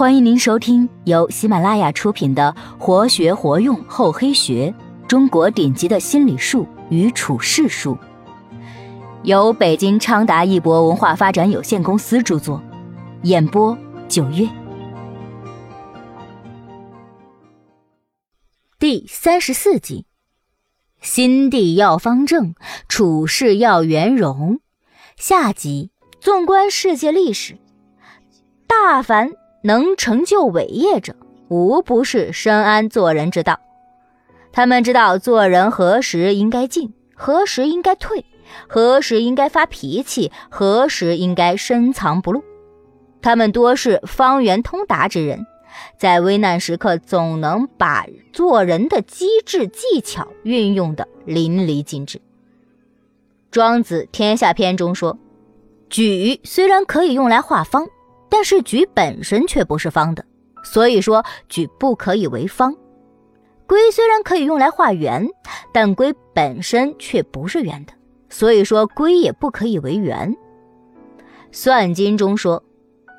欢迎您收听由喜马拉雅出品的《活学活用厚黑学：中国顶级的心理术与处世术》，由北京昌达一博文化发展有限公司著作，演播九月。第三十四集：心地要方正，处事要圆融。下集：纵观世界历史，大凡。能成就伟业者，无不是深谙做人之道。他们知道做人何时应该进，何时应该退，何时应该发脾气，何时应该深藏不露。他们多是方圆通达之人，在危难时刻总能把做人的机智技巧运用的淋漓尽致。庄子《天下篇》中说：“举虽然可以用来画方。”但是矩本身却不是方的，所以说矩不可以为方。规虽然可以用来画圆，但规本身却不是圆的，所以说规也不可以为圆。《算经》中说：“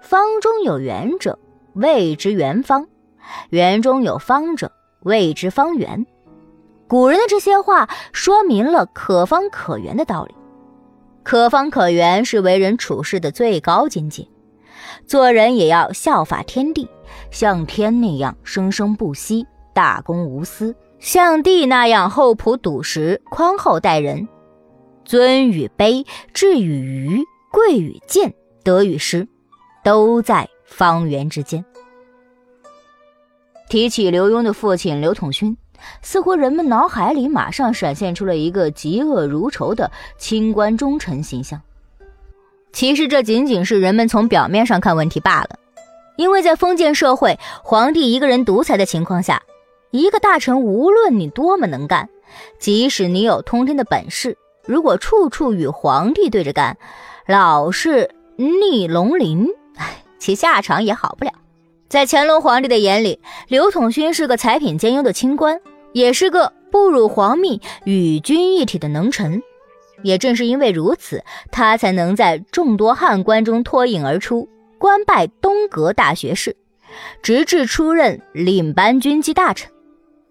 方中有圆者，谓之圆方；圆中有方者，谓之方圆。”古人的这些话说明了可方可圆的道理。可方可圆是为人处事的最高境界。做人也要效法天地，像天那样生生不息、大公无私；像地那样厚朴笃实、宽厚待人。尊与卑、智与愚、贵与贱、得与失，都在方圆之间。提起刘墉的父亲刘统勋，似乎人们脑海里马上闪现出了一个嫉恶如仇的清官忠臣形象。其实这仅仅是人们从表面上看问题罢了，因为在封建社会，皇帝一个人独裁的情况下，一个大臣无论你多么能干，即使你有通天的本事，如果处处与皇帝对着干，老是逆龙鳞，哎，其下场也好不了。在乾隆皇帝的眼里，刘统勋是个才品兼优的清官，也是个不辱皇命、与君一体的能臣。也正是因为如此，他才能在众多汉官中脱颖而出，官拜东阁大学士，直至出任领班军机大臣。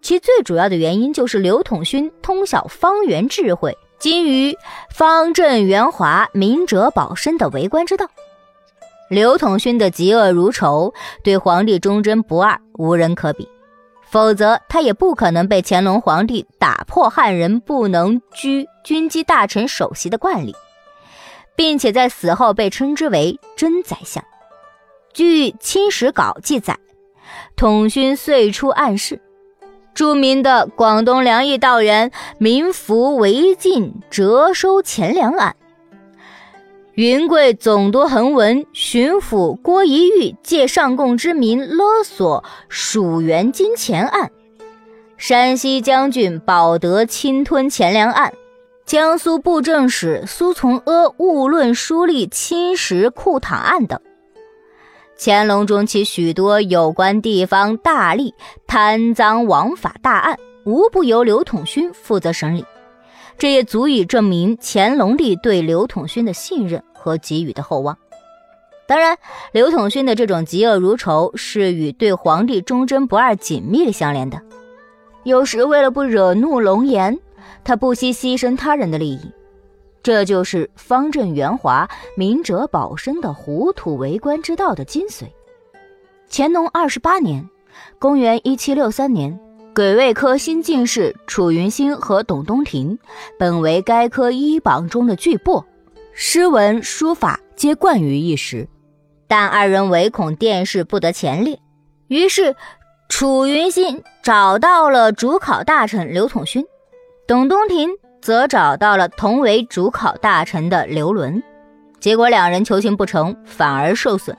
其最主要的原因就是刘统勋通晓方圆智慧，精于方正圆滑、明哲保身的为官之道。刘统勋的嫉恶如仇，对皇帝忠贞不二，无人可比。否则，他也不可能被乾隆皇帝打破汉人不能居军机大臣首席的惯例，并且在死后被称之为真宰相。据《清史稿》记载，统勋岁出暗室，著名的广东粮驿道员民服违禁折收钱粮案。云贵总督恒文巡抚郭仪玉借上贡之名勒索蜀元金钱案，山西将军保德侵吞钱粮案，江苏布政使苏从阿误论书吏侵蚀库堂案等，乾隆中期许多有关地方大吏贪赃枉法大案，无不由刘统勋负责审理，这也足以证明乾隆帝对刘统勋的信任。和给予的厚望，当然，刘统勋的这种嫉恶如仇是与对皇帝忠贞不二紧密相连的。有时为了不惹怒龙颜，他不惜牺牲他人的利益。这就是方正圆滑、明哲保身的糊涂为官之道的精髓。乾隆二十八年（公元一七六三年），癸未科新进士楚云兴和董东亭，本为该科一榜中的巨擘。诗文书法皆冠于一时，但二人唯恐殿试不得前列，于是楚云心找到了主考大臣刘统勋，董东亭则找到了同为主考大臣的刘伦，结果两人求情不成，反而受损，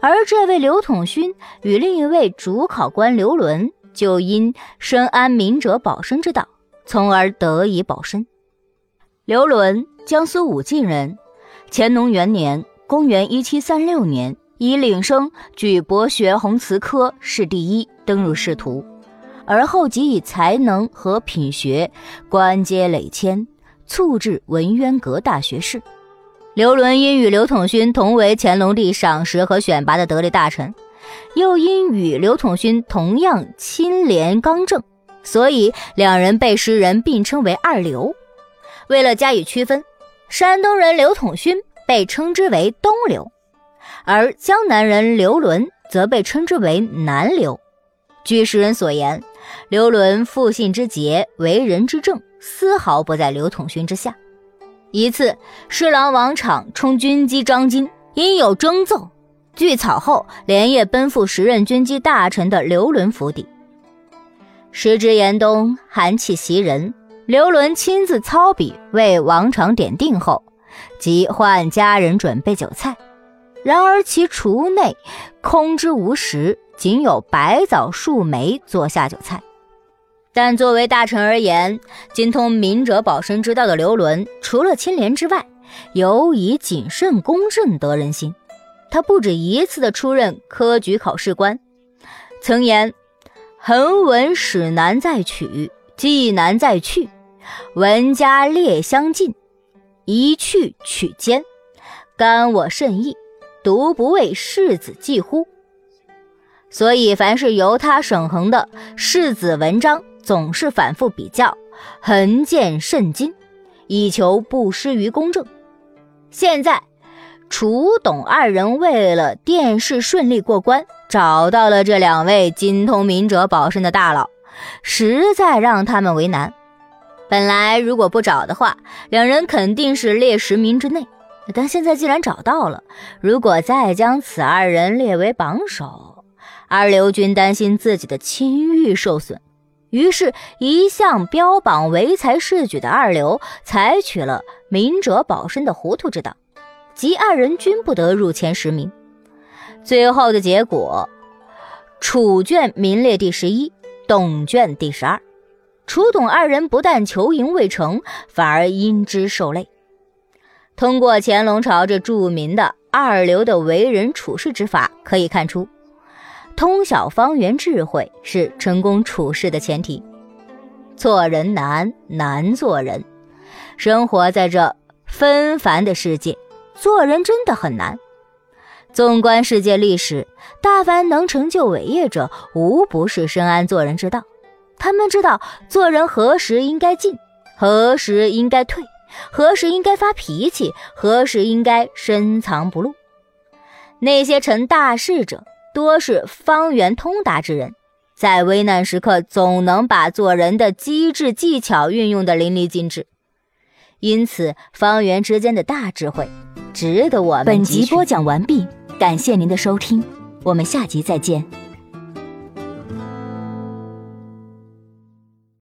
而这位刘统勋与另一位主考官刘伦就因深谙明哲保身之道，从而得以保身。刘伦。江苏武进人，乾隆元年（公元1736年）以领生举博学鸿词科试第一，登入仕途，而后即以才能和品学官阶累迁，促至文渊阁大学士。刘伦因与刘统勋同为乾隆帝赏识和选拔的得力大臣，又因与刘统勋同样清廉刚正，所以两人被时人并称为二刘。为了加以区分，山东人刘统勋被称之为东刘，而江南人刘伦则被称之为南刘。据世人所言，刘伦负信之节，为人之正，丝毫不在刘统勋之下。一次，侍郎王昶冲军机张津，因有征奏，据草后连夜奔赴时任军机大臣的刘伦府邸。时值严冬，寒气袭人。刘伦亲自操笔为王常点定后，即唤家人准备酒菜。然而其厨内空之无食，仅有白枣、树梅做下酒菜。但作为大臣而言，精通明哲保身之道的刘伦，除了清廉之外，尤以谨慎公正得人心。他不止一次的出任科举考试官，曾言：“横文史难再取，技难再去。”文家列相近，一去取坚，甘我甚意，独不为世子计乎？所以，凡是由他审衡的世子文章，总是反复比较，横见甚精，以求不失于公正。现在，楚董二人为了殿试顺利过关，找到了这两位精通明哲保身的大佬，实在让他们为难。本来如果不找的话，两人肯定是列十名之内。但现在既然找到了，如果再将此二人列为榜首，而刘军担心自己的清誉受损，于是，一向标榜唯才是举的二刘采取了明哲保身的糊涂之道，即二人均不得入前十名。最后的结果，楚卷名列第十一，董卷第十二。楚董二人不但求赢未成，反而因之受累。通过乾隆朝这著名的二流的为人处事之法，可以看出，通晓方圆智慧是成功处事的前提。做人难，难做人。生活在这纷繁的世界，做人真的很难。纵观世界历史，大凡能成就伟业者，无不是深谙做人之道。他们知道做人何时应该进，何时应该退，何时应该发脾气，何时应该深藏不露。那些成大事者，多是方圆通达之人，在危难时刻总能把做人的机智技巧运用得淋漓尽致。因此，方圆之间的大智慧，值得我们。本集播讲完毕，感谢您的收听，我们下集再见。